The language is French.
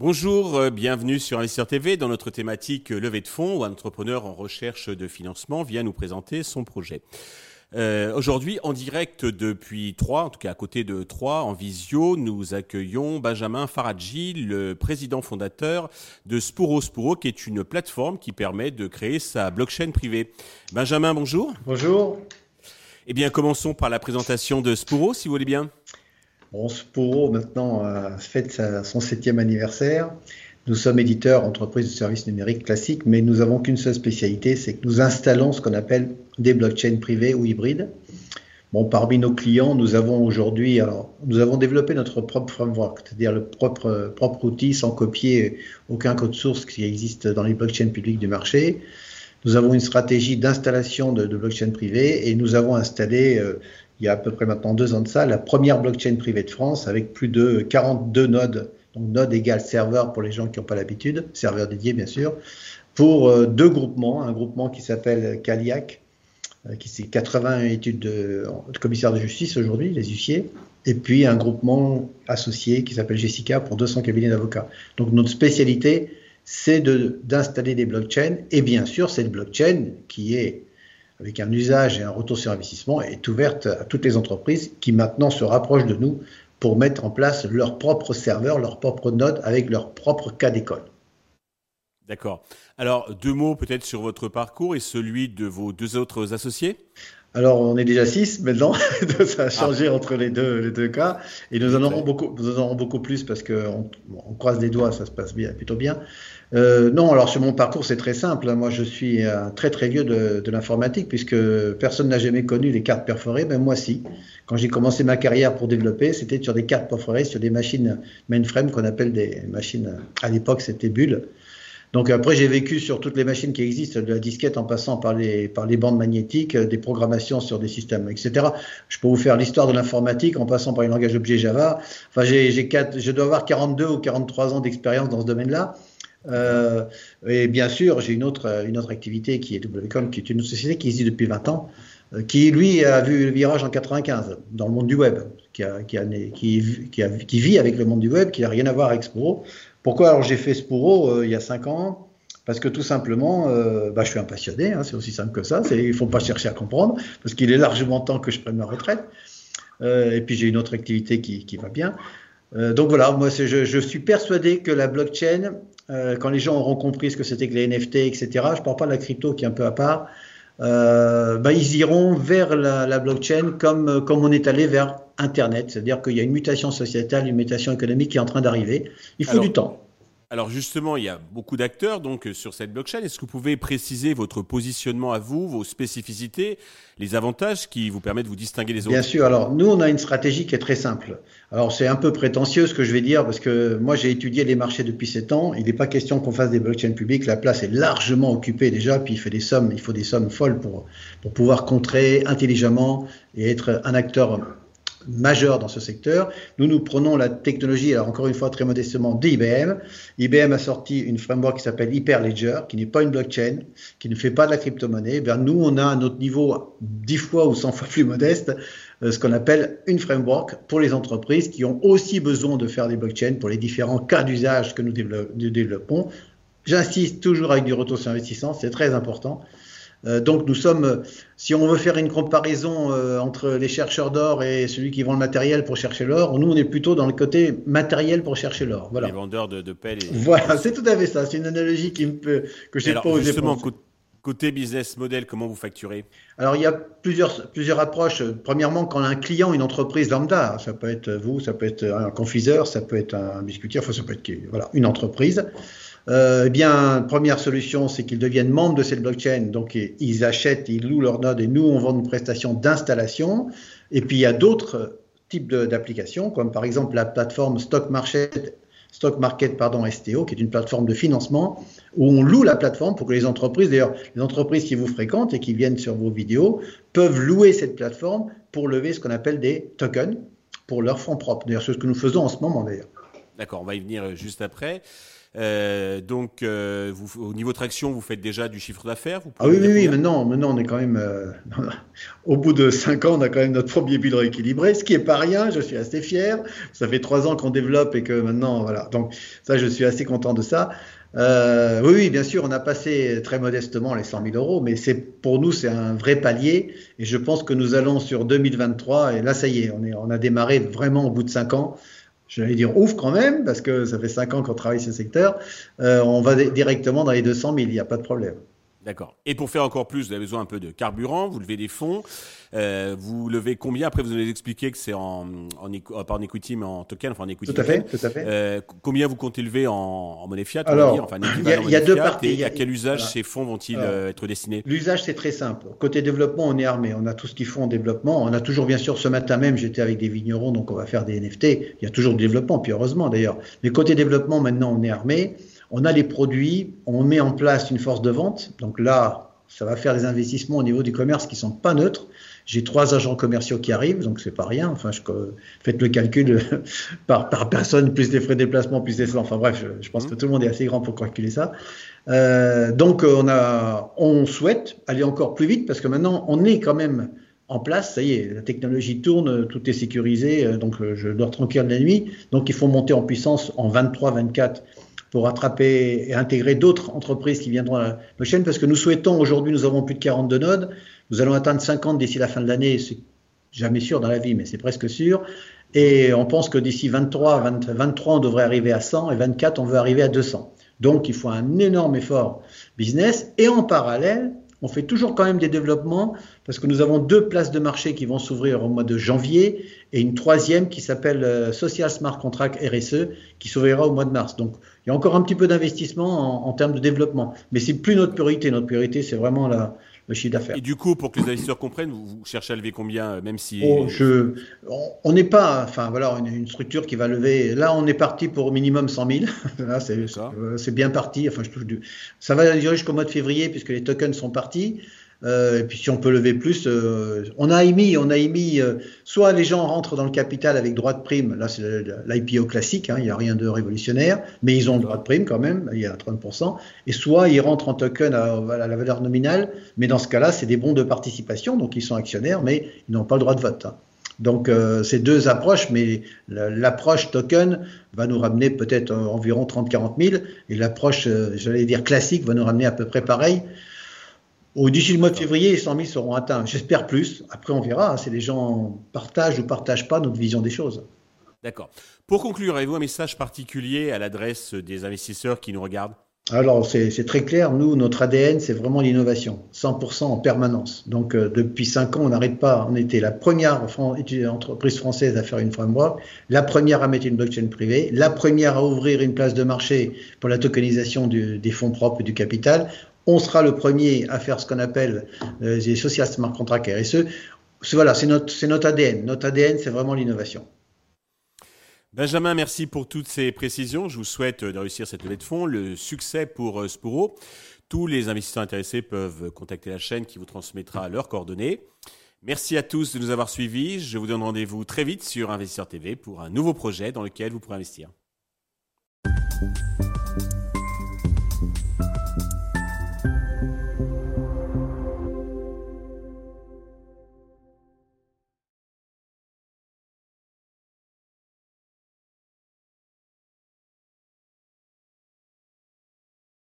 Bonjour, euh, bienvenue sur Investisseur TV dans notre thématique euh, levée de fonds où un entrepreneur en recherche de financement vient nous présenter son projet. Euh, Aujourd'hui, en direct depuis Troyes, en tout cas à côté de Troyes, en visio, nous accueillons Benjamin Faradji, le président fondateur de Spuro Spuro, qui est une plateforme qui permet de créer sa blockchain privée. Benjamin, bonjour. Bonjour. Eh bien, commençons par la présentation de Spuro, si vous voulez bien. Bon, Sporo maintenant a fête son septième anniversaire. Nous sommes éditeurs, entreprise de services numériques classiques, mais nous n'avons qu'une seule spécialité, c'est que nous installons ce qu'on appelle des blockchains privées ou hybrides. Bon, parmi nos clients, nous avons aujourd'hui, nous avons développé notre propre framework, c'est-à-dire le propre, propre outil sans copier aucun code source qui existe dans les blockchains publics du marché. Nous avons une stratégie d'installation de, de blockchain privées et nous avons installé euh, il y a à peu près maintenant deux ans de ça, la première blockchain privée de France avec plus de 42 nodes, donc nodes égale serveur pour les gens qui n'ont pas l'habitude, serveur dédié bien sûr, pour euh, deux groupements, un groupement qui s'appelle Caliac, euh, qui c'est 80 études de, de commissaire de justice aujourd'hui, les huissiers, et puis un groupement associé qui s'appelle Jessica pour 200 cabinets d'avocats. Donc notre spécialité, c'est d'installer des blockchains, et bien sûr, cette blockchain qui est avec un usage et un retour sur investissement, est ouverte à toutes les entreprises qui maintenant se rapprochent de nous pour mettre en place leur propre serveur, leur propre node avec leur propre cas d'école. D'accord. Alors, deux mots peut-être sur votre parcours et celui de vos deux autres associés? Alors, on est déjà six maintenant, ça a changé ah. entre les deux, les deux cas, et nous en aurons beaucoup, nous en aurons beaucoup plus parce qu'on on croise les doigts, ça se passe bien, plutôt bien. Euh, non, alors sur mon parcours, c'est très simple. Moi, je suis très très vieux de, de l'informatique puisque personne n'a jamais connu les cartes perforées, mais moi si. Quand j'ai commencé ma carrière pour développer, c'était sur des cartes perforées, sur des machines mainframe qu'on appelle des machines. À l'époque, c'était bulles. Donc après, j'ai vécu sur toutes les machines qui existent, de la disquette en passant par les, par les bandes magnétiques, des programmations sur des systèmes, etc. Je peux vous faire l'histoire de l'informatique en passant par les langages objets Java. Enfin, j'ai, j'ai je dois avoir 42 ou 43 ans d'expérience dans ce domaine-là. Euh, et bien sûr, j'ai une autre, une autre activité qui est WCOM, qui est une société qui existe depuis 20 ans, euh, qui lui a vu le virage en 95 dans le monde du web, qui, a, qui, a, qui, a, qui vit avec le monde du web, qui n'a rien à voir avec Sporo. Pourquoi alors j'ai fait Sporo euh, il y a 5 ans? Parce que tout simplement, euh, bah, je suis un passionné, hein, c'est aussi simple que ça. Il ne faut pas chercher à comprendre, parce qu'il est largement temps que je prenne ma retraite. Euh, et puis j'ai une autre activité qui, qui va bien. Euh, donc voilà, moi je, je, suis persuadé que la blockchain, euh, quand les gens auront compris ce que c'était que les NFT, etc., je ne parle pas de la crypto qui est un peu à part, euh, bah, ils iront vers la, la, blockchain comme, comme on est allé vers Internet. C'est-à-dire qu'il y a une mutation sociétale, une mutation économique qui est en train d'arriver. Il faut du temps. Alors justement, il y a beaucoup d'acteurs donc euh, sur cette blockchain. Est-ce que vous pouvez préciser votre positionnement à vous, vos spécificités, les avantages qui vous permettent de vous distinguer des autres? Bien sûr. Alors nous, on a une stratégie qui est très simple. Alors c'est un peu prétentieux ce que je vais dire parce que moi j'ai étudié les marchés depuis 7 ans. Il n'est pas question qu'on fasse des blockchains publiques. La place est largement occupée déjà. Puis il fait des sommes, il faut des sommes folles pour pour pouvoir contrer intelligemment et être un acteur majeur dans ce secteur. Nous, nous prenons la technologie, alors encore une fois très modestement, d'IBM. IBM a sorti une framework qui s'appelle Hyperledger, qui n'est pas une blockchain, qui ne fait pas de la crypto-monnaie. Eh nous, on a à notre niveau 10 fois ou 100 fois plus modeste, euh, ce qu'on appelle une framework pour les entreprises qui ont aussi besoin de faire des blockchains pour les différents cas d'usage que nous développons. J'insiste toujours avec du retour sur investissement, c'est très important. Euh, donc nous sommes, si on veut faire une comparaison euh, entre les chercheurs d'or et celui qui vend le matériel pour chercher l'or, nous on est plutôt dans le côté matériel pour chercher l'or. Voilà. Les vendeurs de, de pelles. Et... Voilà, c'est tout à fait ça. C'est une analogie qui me peut, que j'ai pas osé côté business model, comment vous facturez? Alors il y a plusieurs, plusieurs approches. Premièrement, quand un client, une entreprise lambda, ça peut être vous, ça peut être un confiseur, ça peut être un biscuitier, enfin ça peut être voilà, une entreprise. Euh, eh bien, première solution, c'est qu'ils deviennent membres de cette blockchain. Donc, ils achètent, ils louent leur node et nous, on vend une prestation d'installation. Et puis, il y a d'autres types d'applications, comme par exemple la plateforme Stock Market, Stock Market pardon, STO, qui est une plateforme de financement où on loue la plateforme pour que les entreprises, d'ailleurs, les entreprises qui vous fréquentent et qui viennent sur vos vidéos, peuvent louer cette plateforme pour lever ce qu'on appelle des tokens pour leurs fonds propres. D'ailleurs, c'est ce que nous faisons en ce moment, d'ailleurs. D'accord, on va y venir juste après. Euh, donc, euh, vous, au niveau traction, vous faites déjà du chiffre d'affaires Ah oui, oui, oui, maintenant, maintenant, on est quand même. Euh, au bout de 5 ans, on a quand même notre premier bilan équilibré, ce qui est pas rien. Je suis assez fier. Ça fait 3 ans qu'on développe et que maintenant, voilà. Donc, ça, je suis assez content de ça. Euh, oui, oui, bien sûr, on a passé très modestement les 100 000 euros, mais c'est pour nous c'est un vrai palier, et je pense que nous allons sur 2023, et là ça y est, on, est, on a démarré vraiment au bout de 5 ans. Je vais dire ouf quand même, parce que ça fait 5 ans qu'on travaille ce secteur. Euh, on va directement dans les 200 000, il n'y a pas de problème. D'accord. Et pour faire encore plus, vous avez besoin un peu de carburant, vous levez des fonds. Euh, vous levez combien? Après, vous allez expliquer que c'est en, en, euh, pas en equity, mais en token, enfin en equity. Tout à fait, tout à fait. Euh, combien vous comptez lever en, en monnaie fiat Alors, enfin, il y a, y a deux parties. Et à quel usage ces fonds vont-ils euh, être destinés? L'usage, c'est très simple. Côté développement, on est armé. On a tout ce qu'il faut en développement. On a toujours, bien sûr, ce matin même, j'étais avec des vignerons, donc on va faire des NFT. Il y a toujours du développement, puis heureusement d'ailleurs. Mais côté développement, maintenant, on est armé. On a les produits, on met en place une force de vente. Donc là, ça va faire des investissements au niveau du commerce qui sont pas neutres. J'ai trois agents commerciaux qui arrivent, donc c'est pas rien. Enfin, je, faites le calcul par, par, personne, plus des frais de déplacement, plus des... Enfin bref, je, pense que tout le monde est assez grand pour calculer ça. Euh, donc on, a, on souhaite aller encore plus vite parce que maintenant on est quand même en place, ça y est, la technologie tourne, tout est sécurisé, euh, donc je dors tranquille la nuit. Donc il faut monter en puissance en 23, 24 pour attraper et intégrer d'autres entreprises qui viendront à la chaîne, parce que nous souhaitons, aujourd'hui nous avons plus de 42 nodes, nous allons atteindre 50 d'ici la fin de l'année, c'est jamais sûr dans la vie, mais c'est presque sûr, et on pense que d'ici 23, 23, on devrait arriver à 100, et 24, on veut arriver à 200. Donc il faut un énorme effort business, et en parallèle, on fait toujours quand même des développements parce que nous avons deux places de marché qui vont s'ouvrir au mois de janvier et une troisième qui s'appelle euh, Social Smart Contract RSE qui s'ouvrira au mois de mars. Donc y a encore un petit peu d'investissement en, termes de développement, mais c'est plus notre priorité. Notre priorité, c'est vraiment la, le chiffre d'affaires. Et du coup, pour que les investisseurs comprennent, vous, cherchez à lever combien, euh, même si oh, je, on n'est pas, enfin voilà, une, une, structure qui va lever. Là, on est parti pour au minimum 100 000. là, euh, c'est bien parti. Enfin, je touche du, ça va durer jusqu'au mois de février puisque les tokens sont partis. Euh, et puis si on peut lever plus, euh, on a émis, on a émis, euh, soit les gens rentrent dans le capital avec droit de prime, là c'est l'IPO classique, hein, il n'y a rien de révolutionnaire, mais ils ont le droit de prime quand même, il y a 30%, et soit ils rentrent en token à, la valeur nominale, mais dans ce cas-là c'est des bons de participation, donc ils sont actionnaires, mais ils n'ont pas le droit de vote. Hein. Donc euh, ces deux approches, mais l'approche token va nous ramener peut-être environ 30-40 000, et l'approche, j'allais dire classique, va nous ramener à peu près pareil. Au d'ici le mois de février, les 100 000 seront atteints. J'espère plus. Après, on verra si les gens partagent ou partagent pas notre vision des choses. D'accord. Pour conclure, avez-vous un message particulier à l'adresse des investisseurs qui nous regardent? Alors, c'est très clair. Nous, notre ADN, c'est vraiment l'innovation, 100% en permanence. Donc, euh, depuis 5 ans, on n'arrête pas. On était la première entreprise française à faire une framework, la première à mettre une blockchain privée, la première à ouvrir une place de marché pour la tokenisation des fonds propres et du capital. On sera le premier à faire ce qu'on appelle euh, les social smart contracts RSE. Voilà, c'est notre, notre ADN. Notre ADN, c'est vraiment l'innovation. Benjamin, merci pour toutes ces précisions. Je vous souhaite de réussir cette levée de fonds, le succès pour euh, Spuro. Tous les investisseurs intéressés peuvent contacter la chaîne qui vous transmettra leurs coordonnées. Merci à tous de nous avoir suivis. Je vous donne rendez-vous très vite sur Investisseur TV pour un nouveau projet dans lequel vous pourrez investir.